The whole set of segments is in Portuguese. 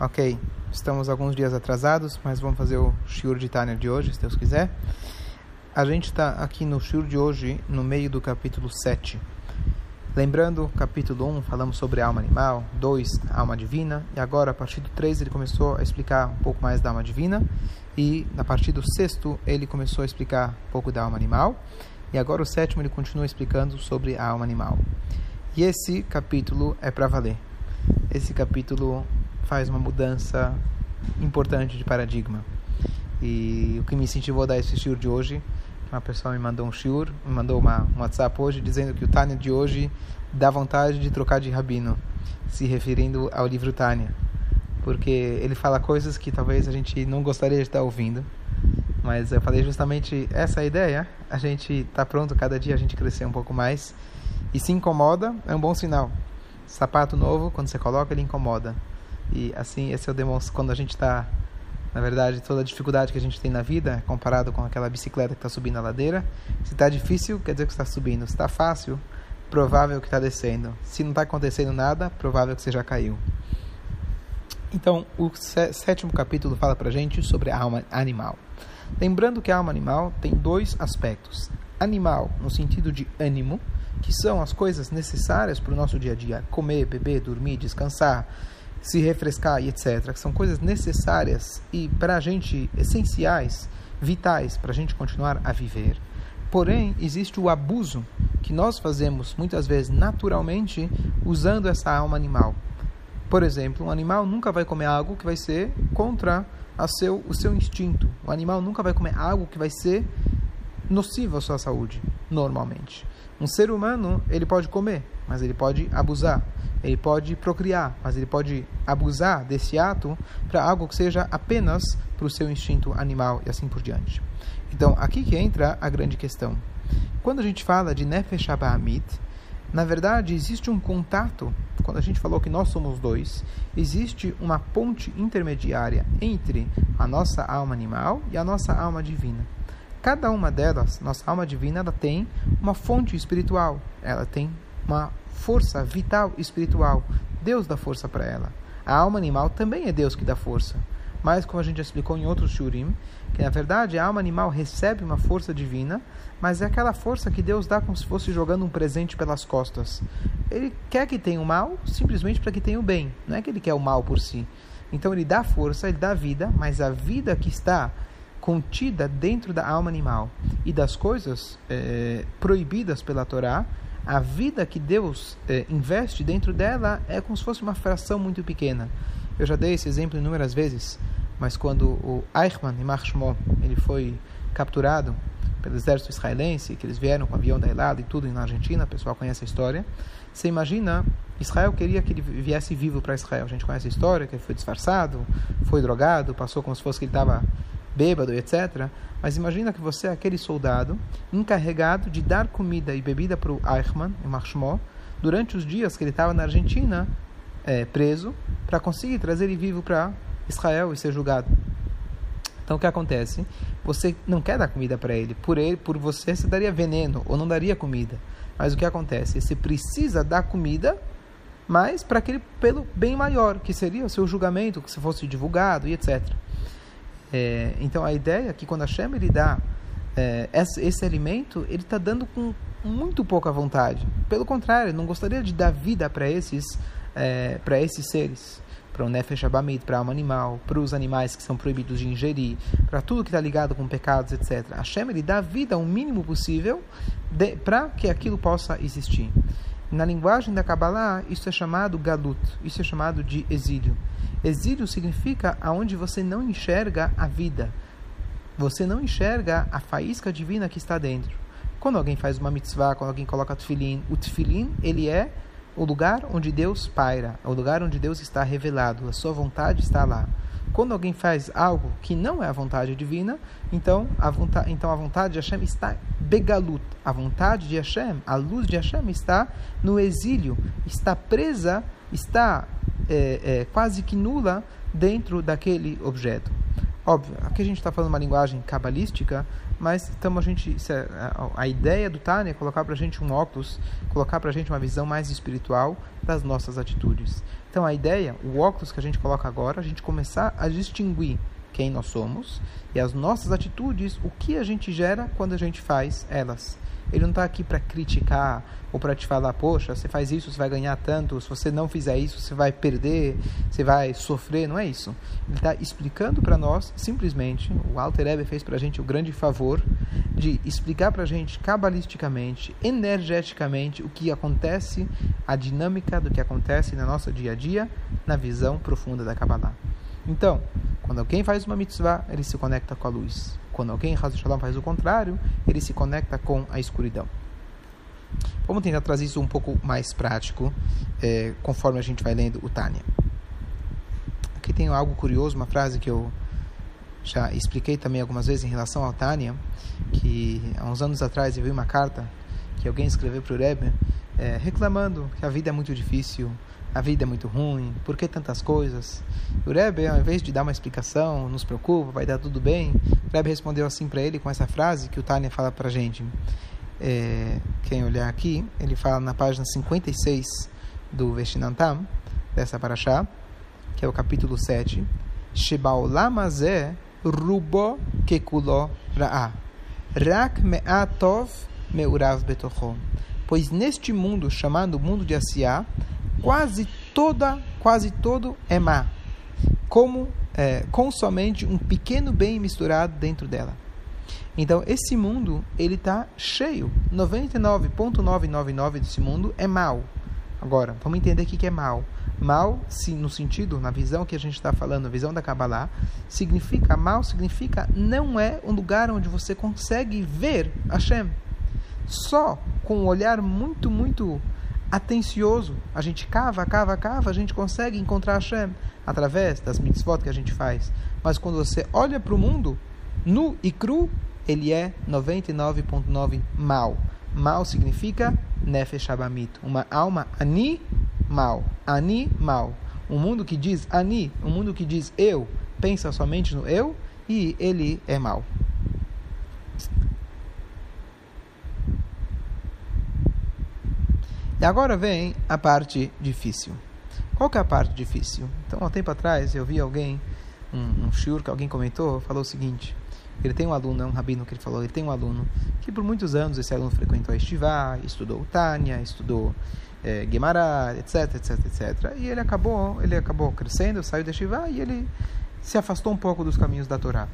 Ok, estamos alguns dias atrasados, mas vamos fazer o Shiur de Tânia de hoje, se Deus quiser. A gente está aqui no Shiur de hoje, no meio do capítulo 7. Lembrando, capítulo 1 falamos sobre a alma animal, 2 a alma divina, e agora a partir do 3 ele começou a explicar um pouco mais da alma divina, e a partir do sexto ele começou a explicar um pouco da alma animal, e agora o sétimo ele continua explicando sobre a alma animal. E esse capítulo é para valer. Esse capítulo faz uma mudança importante de paradigma. E o que me incentivou a dar esse shiur de hoje, uma pessoa me mandou um shiur, me mandou uma, um WhatsApp hoje dizendo que o Tânia de hoje dá vontade de trocar de rabino, se referindo ao livro Tânia. Porque ele fala coisas que talvez a gente não gostaria de estar ouvindo. Mas eu falei justamente essa ideia, a gente está pronto cada dia a gente crescer um pouco mais. E se incomoda, é um bom sinal. Sapato novo, quando você coloca, ele incomoda. E assim, esse é o demonstro quando a gente está, na verdade, toda a dificuldade que a gente tem na vida, comparado com aquela bicicleta que está subindo a ladeira. Se está difícil, quer dizer que está subindo. Se está fácil, provável que está descendo. Se não está acontecendo nada, provável que você já caiu. Então, o sétimo capítulo fala para gente sobre a alma animal. Lembrando que a alma animal tem dois aspectos: animal, no sentido de ânimo, que são as coisas necessárias para o nosso dia a dia, comer, beber, dormir, descansar, se refrescar e etc., que são coisas necessárias e para a gente essenciais, vitais, para a gente continuar a viver. Porém, existe o abuso que nós fazemos muitas vezes naturalmente usando essa alma animal. Por exemplo, um animal nunca vai comer algo que vai ser contra seu, o seu instinto. O animal nunca vai comer algo que vai ser nocivo à sua saúde, normalmente. Um ser humano, ele pode comer, mas ele pode abusar. Ele pode procriar, mas ele pode abusar desse ato para algo que seja apenas para o seu instinto animal e assim por diante. Então, aqui que entra a grande questão. Quando a gente fala de Nefesh Abahamit, na verdade, existe um contato, quando a gente falou que nós somos dois, existe uma ponte intermediária entre a nossa alma animal e a nossa alma divina. Cada uma delas, nossa alma divina, ela tem uma fonte espiritual, ela tem uma força vital espiritual. Deus dá força para ela. A alma animal também é Deus que dá força. Mas, como a gente já explicou em outros shurim, que na verdade a alma animal recebe uma força divina, mas é aquela força que Deus dá como se fosse jogando um presente pelas costas. Ele quer que tenha o mal simplesmente para que tenha o bem, não é que ele quer o mal por si. Então ele dá força, ele dá vida, mas a vida que está contida dentro da alma animal e das coisas é, proibidas pela Torá, a vida que Deus é, investe dentro dela é como se fosse uma fração muito pequena. Eu já dei esse exemplo inúmeras vezes, mas quando o Eichmann e Marshmo ele foi capturado pelo exército israelense, que eles vieram com o avião da Elada e tudo na Argentina, o pessoal conhece a história. Você imagina, Israel queria que ele viesse vivo para Israel. A gente conhece a história, que ele foi disfarçado, foi drogado, passou como se fosse que ele estava bêbado, etc. Mas imagina que você é aquele soldado encarregado de dar comida e bebida para o Eichmann, o Marshmo, durante os dias que ele estava na Argentina, é, preso, para conseguir trazer ele vivo para Israel e ser julgado. Então o que acontece? Você não quer dar comida para ele. Por ele, por você, você daria veneno ou não daria comida. Mas o que acontece? Você precisa dar comida, mas para aquele pelo bem maior, que seria o seu julgamento, que se fosse divulgado e etc. É, então a ideia é que quando a Shem ele dá é, esse, esse, alimento, ele está dando com muito pouca vontade. Pelo contrário, não gostaria de dar vida para esses, é, para esses seres. Para o Nefesh Abamid, para a alma animal, para os animais que são proibidos de ingerir, para tudo que está ligado com pecados, etc. A Shem ele dá vida o mínimo possível para que aquilo possa existir. Na linguagem da Kabbalah, isso é chamado galut, isso é chamado de exílio. Exílio significa aonde você não enxerga a vida. Você não enxerga a faísca divina que está dentro. Quando alguém faz uma mitzvah, quando alguém coloca tefilin, o tefilin, ele é o lugar onde Deus paira, é o lugar onde Deus está revelado, a sua vontade está lá. Quando alguém faz algo que não é a vontade divina, então a vontade, então a vontade de Hashem está begalut. A vontade de Hashem, a luz de Hashem está no exílio, está presa, está é, é, quase que nula dentro daquele objeto. Óbvio, aqui a gente está falando uma linguagem cabalística, mas então a gente é, a, ideia do Tânia é colocar para a gente um óculos, colocar para a gente uma visão mais espiritual das nossas atitudes. Então a ideia, o óculos que a gente coloca agora, a gente começar a distinguir quem nós somos e as nossas atitudes, o que a gente gera quando a gente faz elas. Ele não está aqui para criticar ou para te falar, poxa, você faz isso, você vai ganhar tanto, se você não fizer isso, você vai perder, você vai sofrer. Não é isso. Ele está explicando para nós, simplesmente, o Alter Ebe fez para a gente o grande favor de explicar para a gente cabalisticamente, energeticamente, o que acontece, a dinâmica do que acontece no nosso dia a dia, na visão profunda da Kabbalah. Então, quando alguém faz uma mitzvah, ele se conecta com a luz. Quando alguém faz o contrário, ele se conecta com a escuridão. Vamos tentar trazer isso um pouco mais prático, é, conforme a gente vai lendo o Tânia. Aqui tem algo curioso, uma frase que eu já expliquei também algumas vezes em relação ao Tânia, que há uns anos atrás eu vi uma carta que alguém escreveu para o Rebbe, é, reclamando que a vida é muito difícil, a vida é muito ruim, por que tantas coisas? O Rebbe, ao invés de dar uma explicação, nos preocupa, vai dar tudo bem, o Rebbe respondeu assim para ele com essa frase que o Tânia fala para a gente. É, quem olhar aqui, ele fala na página 56 do Vestinantam, dessa paraxá, que é o capítulo 7, Shebaolamazé rubo kekulo ra'a, rak me'atov me'urav betochom. Pois neste mundo, chamado mundo de Asiá, quase toda, quase todo é má, como é, com somente um pequeno bem misturado dentro dela. Então, esse mundo, ele está cheio. 99,999 desse mundo é mal. Agora, vamos entender o que é mal. Mal, se no sentido, na visão que a gente está falando, a visão da Kabbalah, significa, mal significa não é um lugar onde você consegue ver Hashem. Só com um olhar muito, muito atencioso. A gente cava, cava, cava, a gente consegue encontrar Hashem através das mitzvot que a gente faz. Mas quando você olha para o mundo, nu e cru, ele é 99.9 mal. Mal significa nefesh abamit, uma alma animal, animal. Um mundo que diz ani, um mundo que diz eu, pensa somente no eu e ele é mal. E agora vem a parte difícil. Qual que é a parte difícil? Então, há um tempo atrás, eu vi alguém, um, um shiur que alguém comentou, falou o seguinte, ele tem um aluno, é um rabino que ele falou, ele tem um aluno que por muitos anos esse aluno frequentou a Estivá, estudou Tânia, estudou é, Guimarães, etc, etc, etc. E ele acabou, ele acabou crescendo, saiu da Estivá e ele se afastou um pouco dos caminhos da Torá.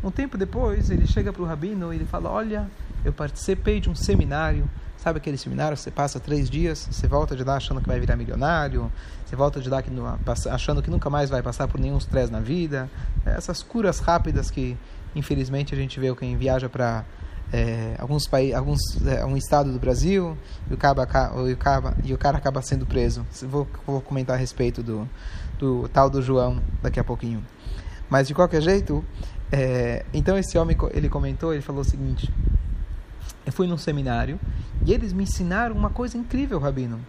Um tempo depois, ele chega para o rabino e ele fala, olha, eu participei de um seminário Sabe aquele seminário você passa três dias, você volta de lá achando que vai virar milionário, você volta de lá que, achando que nunca mais vai passar por nenhum estresse na vida. Essas curas rápidas que, infelizmente, a gente vê quem viaja para é, alguns países, alguns é, um estado do Brasil e o, e, o e o cara acaba sendo preso. Vou, vou comentar a respeito do, do tal do João daqui a pouquinho. Mas de qualquer jeito, é, então esse homem ele comentou, ele falou o seguinte: eu fui num seminário e eles me ensinaram uma coisa incrível, Rabino.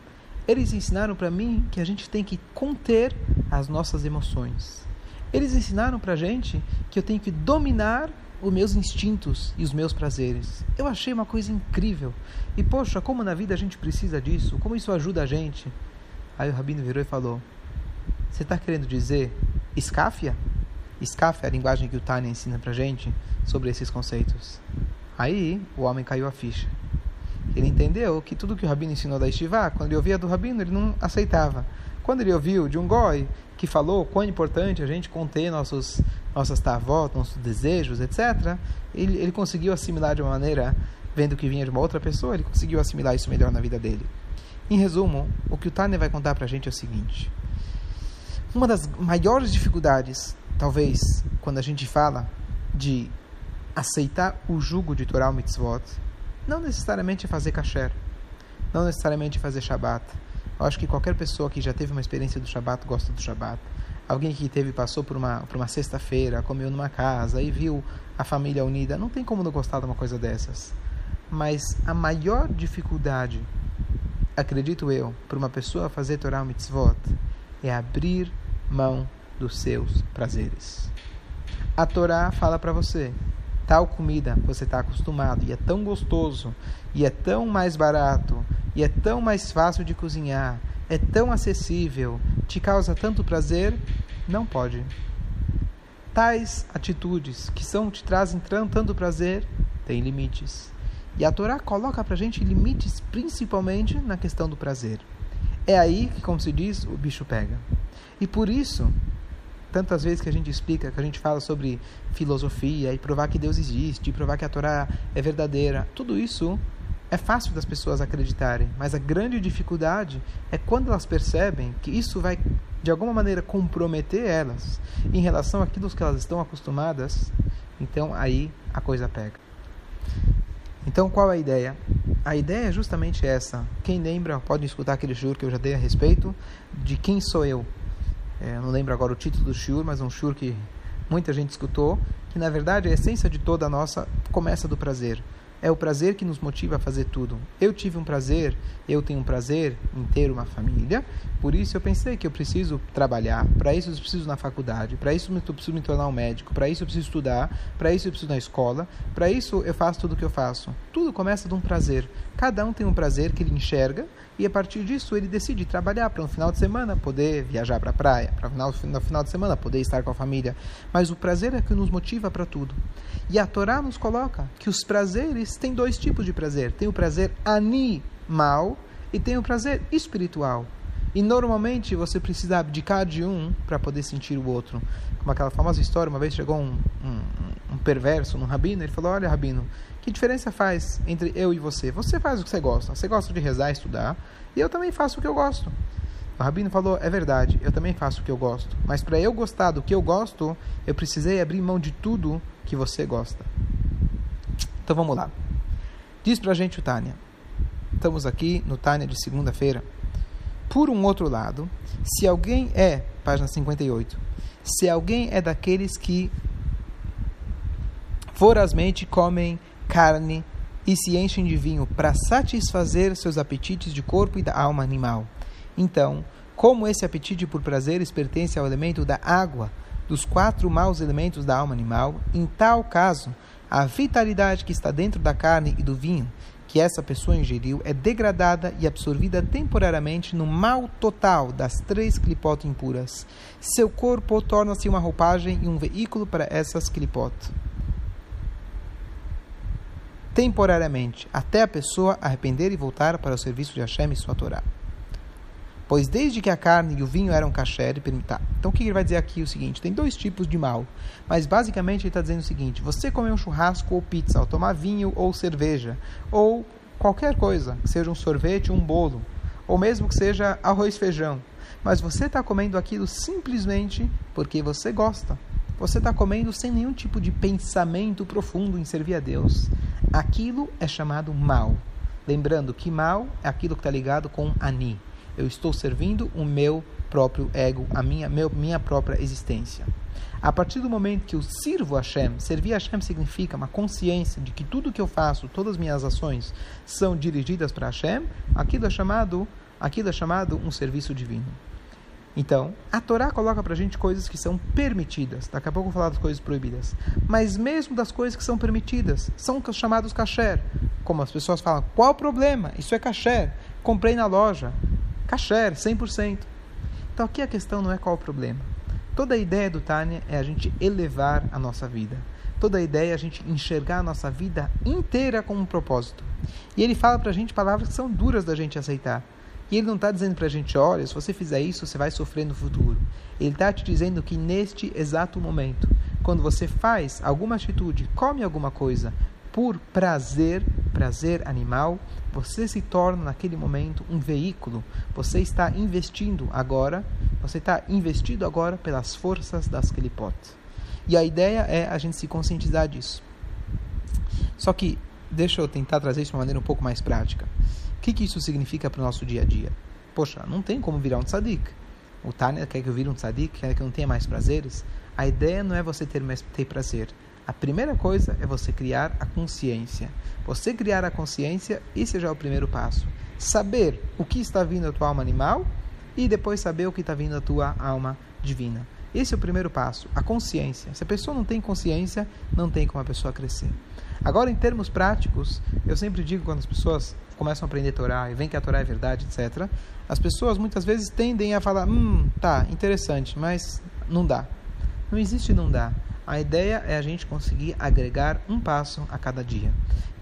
Eles ensinaram para mim que a gente tem que conter as nossas emoções. Eles ensinaram para gente que eu tenho que dominar os meus instintos e os meus prazeres. Eu achei uma coisa incrível. E poxa, como na vida a gente precisa disso, como isso ajuda a gente. Aí o Rabino virou e falou: Você está querendo dizer escáfia? Escáfia é a linguagem que o Tânia ensina para gente sobre esses conceitos. Aí o homem caiu a ficha. Ele entendeu que tudo que o rabino ensinou da Estivá, quando ele ouvia do rabino, ele não aceitava. Quando ele ouviu de um goi que falou quão importante a gente conter nossos, nossas tavot, nossos desejos, etc., ele, ele conseguiu assimilar de uma maneira, vendo que vinha de uma outra pessoa, ele conseguiu assimilar isso melhor na vida dele. Em resumo, o que o Tânia vai contar para a gente é o seguinte: uma das maiores dificuldades, talvez, quando a gente fala de aceitar o jugo de Torah Mitzvot, não necessariamente fazer kasher, não necessariamente fazer Shabbat. Eu acho que qualquer pessoa que já teve uma experiência do Shabbat gosta do Shabbat. Alguém que teve passou por uma por uma sexta-feira, comeu numa casa e viu a família unida, não tem como não gostar de uma coisa dessas. Mas a maior dificuldade, acredito eu, para uma pessoa fazer Torah Mitzvot é abrir mão dos seus prazeres A Torá fala para você, tal comida você está acostumado e é tão gostoso, e é tão mais barato, e é tão mais fácil de cozinhar, é tão acessível, te causa tanto prazer, não pode. Tais atitudes que são te trazem tanto prazer, têm limites. E a Torá coloca para gente limites principalmente na questão do prazer. É aí que, como se diz, o bicho pega. E por isso, tantas vezes que a gente explica, que a gente fala sobre filosofia e provar que Deus existe, e provar que a Torá é verdadeira, tudo isso é fácil das pessoas acreditarem, mas a grande dificuldade é quando elas percebem que isso vai de alguma maneira comprometer elas em relação àquilo que elas estão acostumadas, então aí a coisa pega. Então qual é a ideia? A ideia é justamente essa. Quem lembra pode escutar aquele shur que eu já dei a respeito de quem sou eu. É, não lembro agora o título do shur, mas um shur que muita gente escutou, que na verdade a essência de toda a nossa começa do prazer. É o prazer que nos motiva a fazer tudo. Eu tive um prazer, eu tenho um prazer em ter uma família, por isso eu pensei que eu preciso trabalhar, para isso eu preciso na faculdade, para isso eu preciso me tornar um médico, para isso eu preciso estudar, para isso eu preciso na escola, para isso eu faço tudo o que eu faço. Tudo começa de um prazer. Cada um tem um prazer que ele enxerga e a partir disso ele decide trabalhar para no final de semana poder viajar para a praia, para no final, final de semana poder estar com a família. Mas o prazer é que nos motiva para tudo. E a Torá nos coloca que os prazeres têm dois tipos de prazer: tem o prazer animal e tem o prazer espiritual. E normalmente você precisa abdicar de um para poder sentir o outro. Como aquela famosa história, uma vez chegou um, um, um perverso no rabino, ele falou: Olha, rabino, que diferença faz entre eu e você? Você faz o que você gosta. Você gosta de rezar, estudar, e eu também faço o que eu gosto. O rabino falou: É verdade, eu também faço o que eu gosto. Mas para eu gostar do que eu gosto, eu precisei abrir mão de tudo que você gosta. Então vamos lá. Diz pra gente o Tânia. Estamos aqui no Tânia de segunda-feira. Por um outro lado, se alguém é, página 58, se alguém é daqueles que vorazmente comem carne e se enchem de vinho para satisfazer seus apetites de corpo e da alma animal. Então, como esse apetite por prazeres pertence ao elemento da água, dos quatro maus elementos da alma animal, em tal caso, a vitalidade que está dentro da carne e do vinho, que essa pessoa ingeriu, é degradada e absorvida temporariamente no mal total das três clipotes impuras. Seu corpo torna-se uma roupagem e um veículo para essas clipotes temporariamente, até a pessoa arrepender e voltar para o serviço de Hashem e sua Torá. Pois desde que a carne e o vinho eram kasher e. Então o que ele vai dizer aqui é o seguinte: tem dois tipos de mal, mas basicamente ele está dizendo o seguinte: você comer um churrasco ou pizza, ou tomar vinho ou cerveja, ou qualquer coisa, que seja um sorvete, um bolo, ou mesmo que seja arroz feijão, mas você está comendo aquilo simplesmente porque você gosta. Você está comendo sem nenhum tipo de pensamento profundo em servir a Deus. Aquilo é chamado mal. Lembrando que mal é aquilo que está ligado com ani. Eu estou servindo o meu próprio ego, a minha, meu, minha própria existência. A partir do momento que eu sirvo Hashem, servir Hashem significa uma consciência de que tudo que eu faço, todas as minhas ações são dirigidas para Hashem, aquilo é chamado, aquilo é chamado um serviço divino. Então, a Torá coloca para a gente coisas que são permitidas. Daqui a pouco eu vou falar das coisas proibidas. Mas mesmo das coisas que são permitidas, são chamados kasher. Como as pessoas falam, qual o problema? Isso é kasher. Comprei na loja. Kasher, 100%. Então aqui a questão não é qual o problema. Toda a ideia do Tânia é a gente elevar a nossa vida. Toda a ideia é a gente enxergar a nossa vida inteira como um propósito. E ele fala para a gente palavras que são duras da gente aceitar. E ele não está dizendo para a gente, olha, se você fizer isso, você vai sofrer no futuro. Ele está te dizendo que neste exato momento, quando você faz alguma atitude, come alguma coisa, por prazer, prazer animal, você se torna naquele momento um veículo. Você está investindo agora, você está investido agora pelas forças das Kelipot. E a ideia é a gente se conscientizar disso. Só que, deixa eu tentar trazer isso de uma maneira um pouco mais prática que, que isso significa para o nosso dia a dia? Poxa, não tem como virar um tzadik. O Tânia quer que eu vire um tzadik, quer que eu não tenha mais prazeres. A ideia não é você ter, mais, ter prazer. A primeira coisa é você criar a consciência. Você criar a consciência, esse já é o primeiro passo. Saber o que está vindo da tua alma animal e depois saber o que está vindo da tua alma divina. Esse é o primeiro passo, a consciência. Se a pessoa não tem consciência, não tem como a pessoa crescer. Agora, em termos práticos, eu sempre digo quando as pessoas começam a aprender a Torá e veem que a Torá é verdade, etc., as pessoas muitas vezes tendem a falar: hum, tá, interessante, mas não dá. Não existe não dá. A ideia é a gente conseguir agregar um passo a cada dia.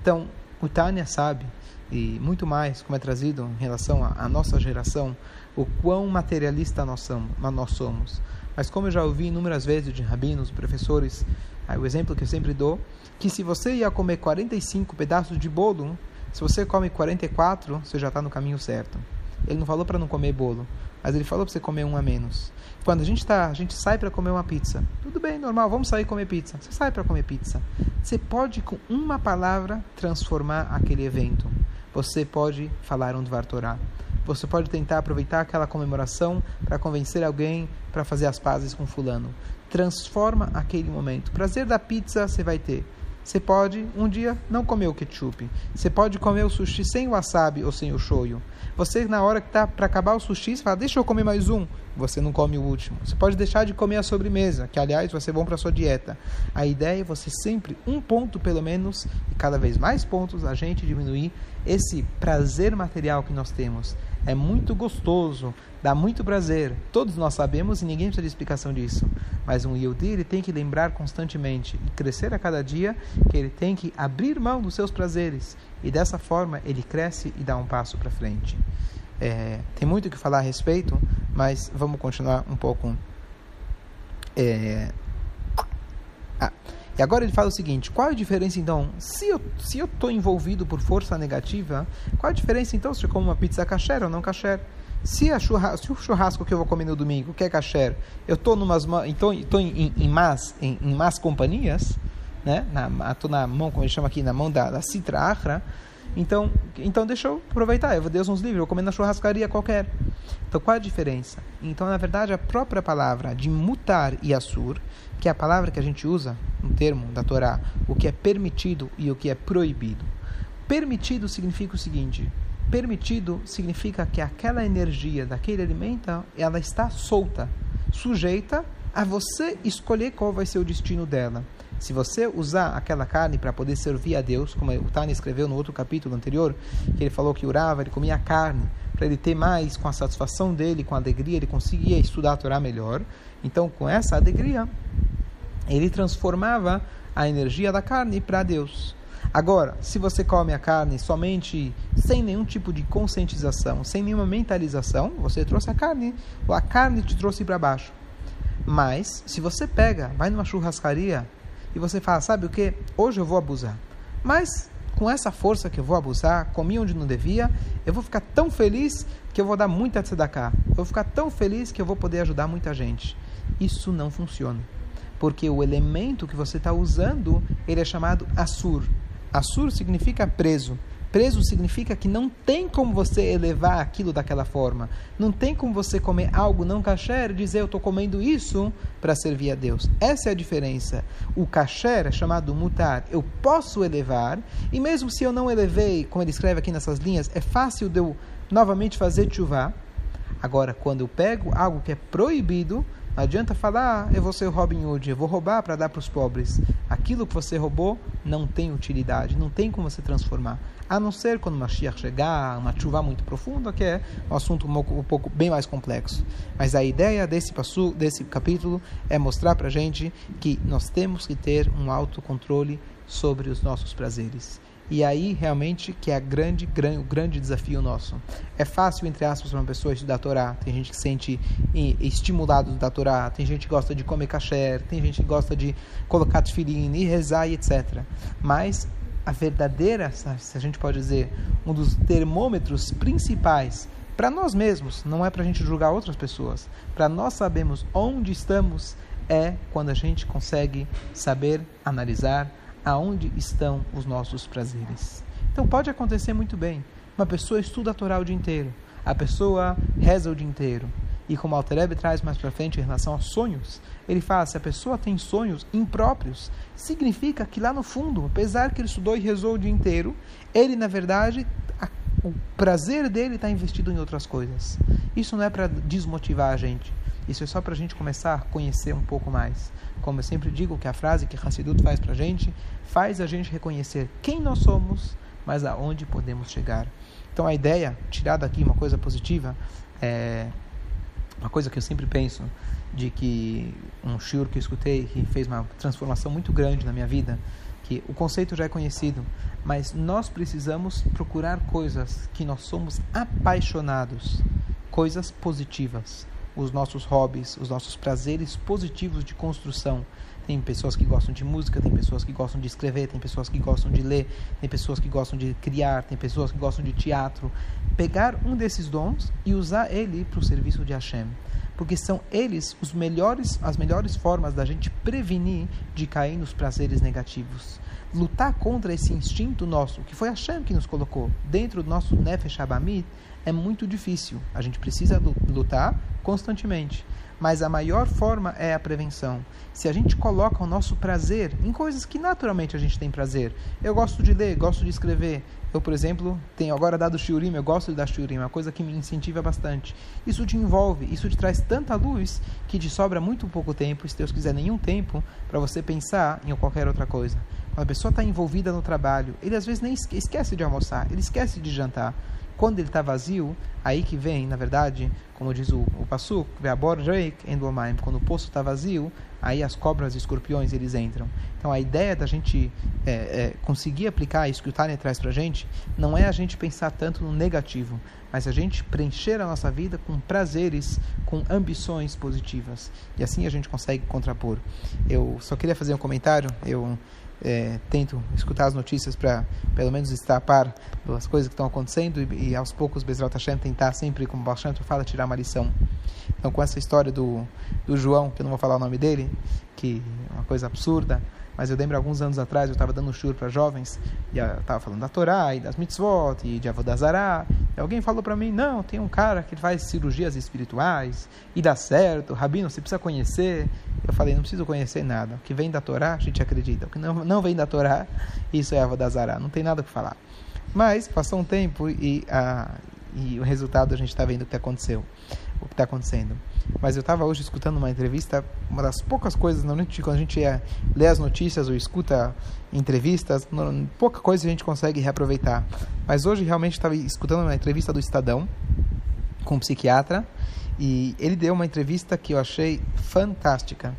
Então, o Tânia sabe, e muito mais, como é trazido em relação à nossa geração, o quão materialista nós somos. Mas como eu já ouvi inúmeras vezes de rabinos, professores, o exemplo que eu sempre dou, que se você ia comer 45 pedaços de bolo, se você come 44, você já está no caminho certo. Ele não falou para não comer bolo, mas ele falou para você comer um a menos. Quando a gente tá, a gente sai para comer uma pizza. Tudo bem, normal, vamos sair comer pizza. Você sai para comer pizza. Você pode com uma palavra transformar aquele evento. Você pode falar um Dvar Torah. Você pode tentar aproveitar aquela comemoração para convencer alguém para fazer as pazes com fulano. Transforma aquele momento. Prazer da pizza você vai ter. Você pode um dia não comer o ketchup. Você pode comer o sushi sem o wasabi ou sem o shoyu. Você na hora que está para acabar o sushi, você fala: "Deixa eu comer mais um". Você não come o último. Você pode deixar de comer a sobremesa, que aliás vai ser bom para sua dieta. A ideia é você sempre um ponto pelo menos e cada vez mais pontos a gente diminuir esse prazer material que nós temos é muito gostoso, dá muito prazer. Todos nós sabemos e ninguém precisa de explicação disso. Mas um Yehudi, ele tem que lembrar constantemente e crescer a cada dia que ele tem que abrir mão dos seus prazeres. E dessa forma ele cresce e dá um passo para frente. É, tem muito o que falar a respeito, mas vamos continuar um pouco. É... E agora ele fala o seguinte: qual a diferença então? Se eu se eu estou envolvido por força negativa, qual a diferença então se eu como uma pizza kasher ou não kasher? Se, churrasco, se o churrasco que eu vou comer no domingo que é kasher, eu estou então estou em, em, más em, em más companhias, né? Na tô na mão como ele chama aqui na mão da, da citra achra. Então, então deixa eu aproveitar, eu vou Deus nos livre, eu vou comer na churrascaria qualquer. Então qual é a diferença? Então, na verdade, a própria palavra de mutar e assur, que é a palavra que a gente usa, um termo da Torá, o que é permitido e o que é proibido. Permitido significa o seguinte: permitido significa que aquela energia daquele alimento, ela está solta, sujeita a você escolher qual vai ser o destino dela. Se você usar aquela carne para poder servir a Deus, como o Tani escreveu no outro capítulo anterior, que ele falou que Urava, ele comia carne para ele ter mais, com a satisfação dele, com a alegria, ele conseguia estudar a Torá melhor. Então, com essa alegria, ele transformava a energia da carne para Deus. Agora, se você come a carne somente sem nenhum tipo de conscientização, sem nenhuma mentalização, você trouxe a carne, ou a carne te trouxe para baixo. Mas, se você pega, vai numa churrascaria e você fala, sabe o que? Hoje eu vou abusar. Mas com essa força que eu vou abusar, comi onde não devia, eu vou ficar tão feliz que eu vou dar muita tzedakah. Eu vou ficar tão feliz que eu vou poder ajudar muita gente. Isso não funciona. Porque o elemento que você está usando, ele é chamado Assur. Assur significa preso. Preso significa que não tem como você elevar aquilo daquela forma. Não tem como você comer algo não kasher e dizer eu estou comendo isso para servir a Deus. Essa é a diferença. O kasher é chamado mutar. Eu posso elevar e mesmo se eu não elevei, como ele escreve aqui nessas linhas, é fácil de eu novamente fazer chuva. Agora, quando eu pego algo que é proibido, não adianta falar, ah, eu vou ser o Robin Hood, eu vou roubar para dar para os pobres. Aquilo que você roubou não tem utilidade, não tem como você transformar. A não ser quando Mashiach chegar, uma chuva muito profunda, que é um assunto um pouco, um pouco bem mais complexo. Mas a ideia desse, passo, desse capítulo é mostrar para gente que nós temos que ter um autocontrole sobre os nossos prazeres. E aí, realmente, que é grande, grande, o grande desafio nosso. É fácil, entre aspas, para uma pessoa estudar a Torá. Tem gente que se sente estimulado da Torá. Tem gente que gosta de comer kasher. Tem gente que gosta de colocar tefilim e rezar e etc. Mas a verdadeira, se a gente pode dizer, um dos termômetros principais para nós mesmos, não é para a gente julgar outras pessoas. Para nós sabermos onde estamos, é quando a gente consegue saber analisar aonde estão os nossos prazeres. Então pode acontecer muito bem. Uma pessoa estuda a Torá o dia inteiro, a pessoa reza o dia inteiro. E como Altereb traz mais para frente em relação aos sonhos, ele fala: se a pessoa tem sonhos impróprios, significa que lá no fundo, apesar que ele estudou e rezou o dia inteiro, ele na verdade o prazer dele está investido em outras coisas. Isso não é para desmotivar a gente. Isso é só para a gente começar a conhecer um pouco mais. Como eu sempre digo, que a frase que Hassidut faz para a gente faz a gente reconhecer quem nós somos, mas aonde podemos chegar. Então a ideia, tirar daqui uma coisa positiva, é uma coisa que eu sempre penso, de que um shiur que eu escutei, que fez uma transformação muito grande na minha vida, que o conceito já é conhecido, mas nós precisamos procurar coisas que nós somos apaixonados, coisas positivas os nossos hobbies, os nossos prazeres positivos de construção. Tem pessoas que gostam de música, tem pessoas que gostam de escrever, tem pessoas que gostam de ler, tem pessoas que gostam de criar, tem pessoas que gostam de teatro. Pegar um desses dons e usar ele para o serviço de Hashem. Porque são eles os melhores, as melhores formas da gente prevenir de cair nos prazeres negativos. Lutar contra esse instinto nosso, que foi Hashem que nos colocou dentro do nosso Nefesh Abamid, é muito difícil. A gente precisa lutar constantemente. Mas a maior forma é a prevenção. Se a gente coloca o nosso prazer em coisas que naturalmente a gente tem prazer. Eu gosto de ler, gosto de escrever. Eu, por exemplo, tenho agora dado shiurim, eu gosto de dar shiurim, é uma coisa que me incentiva bastante. Isso te envolve, isso te traz tanta luz que te sobra muito pouco tempo, se Deus quiser nenhum tempo, para você pensar em qualquer outra coisa. Quando a pessoa está envolvida no trabalho, ele às vezes nem esquece de almoçar, ele esquece de jantar. Quando ele está vazio, aí que vem, na verdade, como diz o, o Passuk, quando o poço está vazio, aí as cobras e escorpiões eles entram. Então a ideia da gente é, é, conseguir aplicar isso que o Tânia traz para a gente, não é a gente pensar tanto no negativo, mas a gente preencher a nossa vida com prazeres, com ambições positivas. E assim a gente consegue contrapor. Eu só queria fazer um comentário, eu é, tento escutar as notícias para pelo menos estar a par das coisas que estão acontecendo e, e aos poucos Bezerra Hashem tentar sempre, como bastante fala, tirar uma lição. Então com essa história do, do João, que eu não vou falar o nome dele, que é uma coisa absurda, mas eu lembro alguns anos atrás eu estava dando um shur para jovens e estava falando da Torá e das mitzvot e de Avodazará. E alguém falou para mim: não, tem um cara que faz cirurgias espirituais e dá certo, Rabino, você precisa conhecer. Eu falei: não preciso conhecer nada. O que vem da Torá, a gente acredita. O que não, não vem da Torá, isso é Avodazará. Não tem nada o que falar. Mas passou um tempo e, a, e o resultado a gente está vendo o que aconteceu, o que está acontecendo. Mas eu estava hoje escutando uma entrevista, uma das poucas coisas, normalmente quando a gente é, lê as notícias ou escuta entrevistas, não, pouca coisa a gente consegue reaproveitar. Mas hoje realmente estava escutando uma entrevista do Estadão com um psiquiatra e ele deu uma entrevista que eu achei fantástica.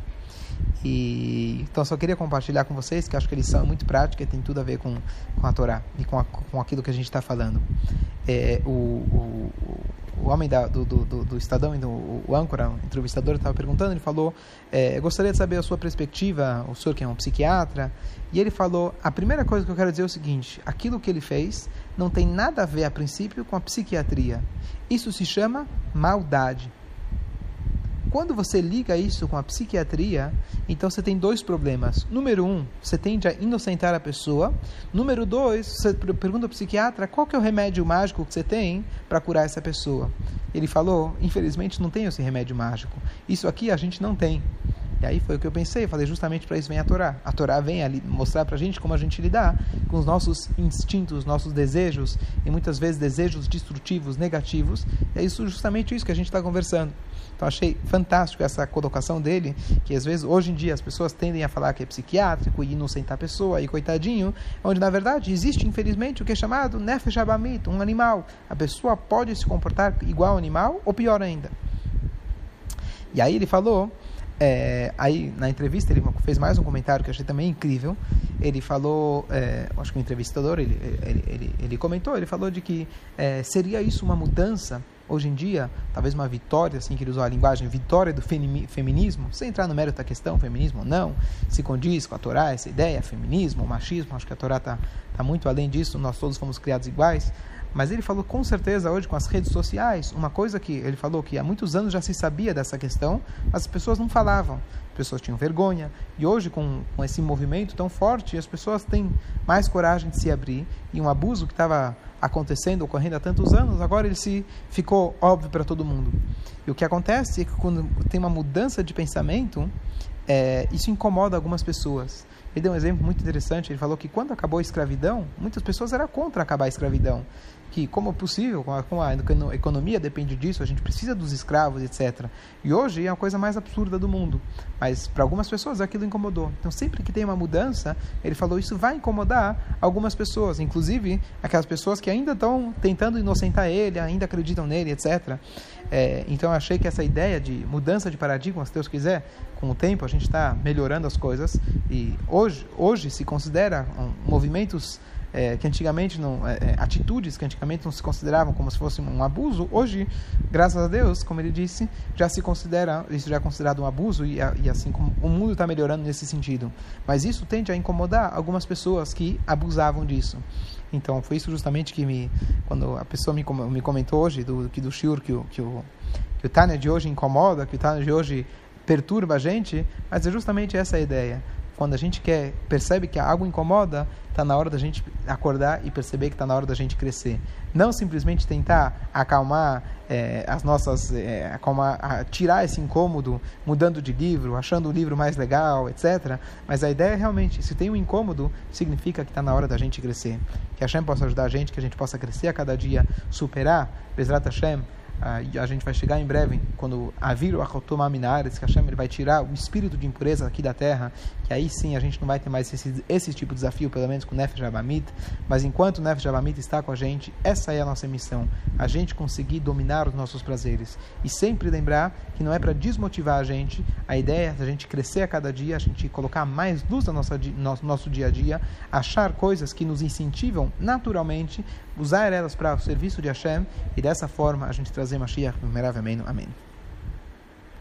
E, então só queria compartilhar com vocês que acho que eles são muito prática e tem tudo a ver com, com a Torá e com, a, com aquilo que a gente está falando. É, o, o, o homem da, do, do, do, Estadão, o, o âncora, o entrevistador, estava perguntando, ele falou, é, gostaria de saber a sua perspectiva, o senhor que é um psiquiatra, e ele falou, a primeira coisa que eu quero dizer é o seguinte, aquilo que ele fez não tem nada a ver, a princípio, com a psiquiatria. Isso se chama maldade. Quando você liga isso com a psiquiatria, então você tem dois problemas. Número um, você tende a inocentar a pessoa. Número dois, você pergunta ao psiquiatra qual que é o remédio mágico que você tem para curar essa pessoa. Ele falou, infelizmente não tem esse remédio mágico. Isso aqui a gente não tem. E aí foi o que eu pensei, falei, justamente para isso vem a Torá. A Torá vem ali mostrar para a gente como a gente lidar com os nossos instintos, nossos desejos, e muitas vezes desejos destrutivos, negativos. E é isso justamente isso que a gente está conversando. Então achei fantástico essa colocação dele, que às vezes hoje em dia as pessoas tendem a falar que é psiquiátrico e inocentar a pessoa e coitadinho, onde na verdade existe infelizmente o que é chamado nefesh abamit, um animal. A pessoa pode se comportar igual ao animal ou pior ainda. E aí ele falou é, aí na entrevista ele fez mais um comentário que eu achei também incrível. Ele falou, é, acho que o entrevistador ele, ele, ele, ele, comentou, ele falou de que é, seria isso uma mudança hoje em dia, talvez uma vitória, assim que ele usou a linguagem, vitória do feminismo, sem entrar no mérito da questão, feminismo ou não, se condiz com a Torá, essa ideia, feminismo, machismo, acho que a Torá está tá muito além disso, nós todos fomos criados iguais, mas ele falou com certeza hoje com as redes sociais, uma coisa que ele falou que há muitos anos já se sabia dessa questão, mas as pessoas não falavam, as pessoas tinham vergonha. E hoje, com, com esse movimento tão forte, as pessoas têm mais coragem de se abrir. E um abuso que estava acontecendo, ocorrendo há tantos anos, agora ele se ficou óbvio para todo mundo. E o que acontece é que quando tem uma mudança de pensamento, é, isso incomoda algumas pessoas. Ele deu um exemplo muito interessante. Ele falou que quando acabou a escravidão, muitas pessoas eram contra acabar a escravidão que como é possível, como a, economia depende disso, a gente precisa dos escravos, etc. E hoje é a coisa mais absurda do mundo. Mas para algumas pessoas aquilo incomodou. Então sempre que tem uma mudança, ele falou isso vai incomodar algumas pessoas, inclusive aquelas pessoas que ainda estão tentando inocentar ele, ainda acreditam nele, etc. É, então eu achei que essa ideia de mudança de paradigma, se Deus quiser, com o tempo a gente está melhorando as coisas e hoje hoje se considera um, movimentos é, que antigamente não, é, é, atitudes que antigamente não se consideravam como se fosse um abuso, hoje, graças a Deus, como ele disse, já se considera, isso já é considerado um abuso e, e assim como o mundo está melhorando nesse sentido. Mas isso tende a incomodar algumas pessoas que abusavam disso. Então, foi isso justamente que me, quando a pessoa me, me comentou hoje do que do shiur que o que o que o Tânia de hoje incomoda, que o Tânia de hoje perturba a gente, mas é justamente essa a ideia quando a gente quer, percebe que algo incomoda, está na hora da gente acordar e perceber que está na hora da gente crescer. Não simplesmente tentar acalmar é, as nossas, é, acalmar, tirar esse incômodo, mudando de livro, achando o livro mais legal, etc. Mas a ideia é realmente, se tem um incômodo, significa que está na hora da gente crescer. Que a Hashem possa ajudar a gente, que a gente possa crescer a cada dia, superar, Bezrat Hashem, a gente vai chegar em breve, quando vir o Achotomá Minares, que Hashem ele vai tirar o espírito de impureza aqui da terra, que aí sim a gente não vai ter mais esse, esse tipo de desafio, pelo menos com Nefesh Abamit, mas enquanto Nefesh Abamit está com a gente, essa é a nossa missão, a gente conseguir dominar os nossos prazeres. E sempre lembrar que não é para desmotivar a gente, a ideia é a gente crescer a cada dia, a gente colocar mais luz no nosso, nosso dia a dia, achar coisas que nos incentivam naturalmente, usar elas para o serviço de Hashem, e dessa forma a gente trazer Mashiach, Amém. Amém.